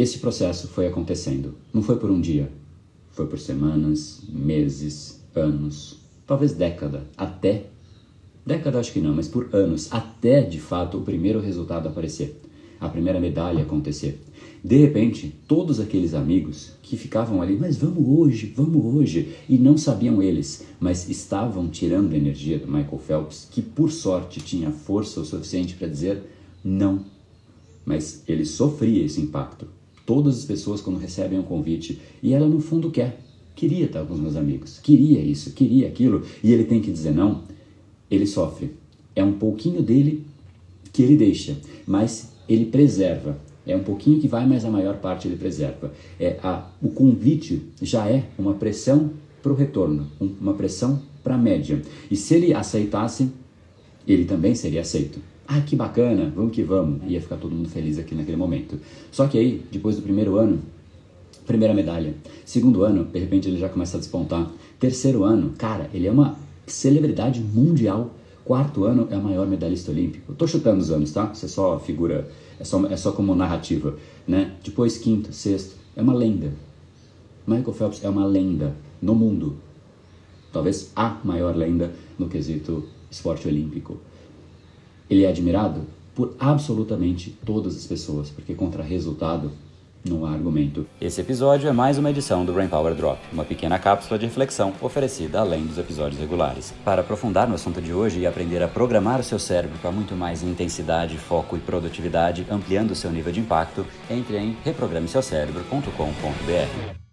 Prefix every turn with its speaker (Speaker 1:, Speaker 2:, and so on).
Speaker 1: esse processo foi acontecendo. Não foi por um dia, foi por semanas, meses, anos, talvez década, até década acho que não, mas por anos, até de fato o primeiro resultado aparecer, a primeira medalha acontecer. De repente, todos aqueles amigos que ficavam ali, mas vamos hoje, vamos hoje, e não sabiam eles, mas estavam tirando a energia do Michael Phelps, que por sorte tinha força o suficiente para dizer não. Mas ele sofria esse impacto. Todas as pessoas, quando recebem um convite, e ela no fundo quer, queria estar com os meus amigos, queria isso, queria aquilo, e ele tem que dizer não, ele sofre. É um pouquinho dele que ele deixa, mas ele preserva é um pouquinho que vai, mas a maior parte ele preserva. É a, o convite já é uma pressão para o retorno, um, uma pressão para a média. E se ele aceitasse, ele também seria aceito. Ah, que bacana, vamos que vamos. Ia ficar todo mundo feliz aqui naquele momento. Só que aí, depois do primeiro ano, primeira medalha. Segundo ano, de repente ele já começa a despontar. Terceiro ano, cara, ele é uma celebridade mundial. Quarto ano é o maior medalhista olímpico. Eu tô chutando os anos, tá? Isso é só figura é só, é só como narrativa, né? Depois quinto, sexto, é uma lenda. Michael Phelps é uma lenda no mundo. Talvez a maior lenda no quesito esporte olímpico. Ele é admirado por absolutamente todas as pessoas, porque contra resultado não há argumento.
Speaker 2: Esse episódio é mais uma edição do Brain Power Drop, uma pequena cápsula de reflexão oferecida além dos episódios regulares. Para aprofundar no assunto de hoje e aprender a programar o seu cérebro para muito mais intensidade, foco e produtividade, ampliando o seu nível de impacto, entre em reprogrameseucerebro.com.br.